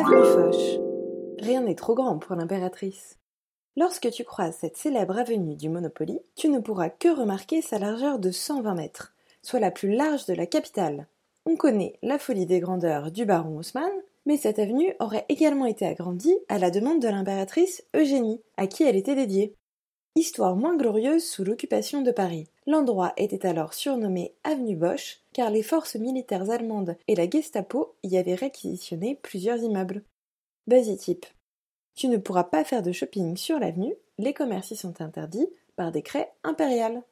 Avenue Foch. Rien n'est trop grand pour l'impératrice. Lorsque tu croises cette célèbre avenue du Monopoly, tu ne pourras que remarquer sa largeur de 120 mètres, soit la plus large de la capitale. On connaît la folie des grandeurs du baron Haussmann, mais cette avenue aurait également été agrandie à la demande de l'impératrice Eugénie, à qui elle était dédiée. Histoire moins glorieuse sous l'occupation de Paris. L'endroit était alors surnommé Avenue Bosch, car les forces militaires allemandes et la Gestapo y avaient réquisitionné plusieurs immeubles. Buzzy type. Tu ne pourras pas faire de shopping sur l'avenue, les commerces y sont interdits par décret impérial.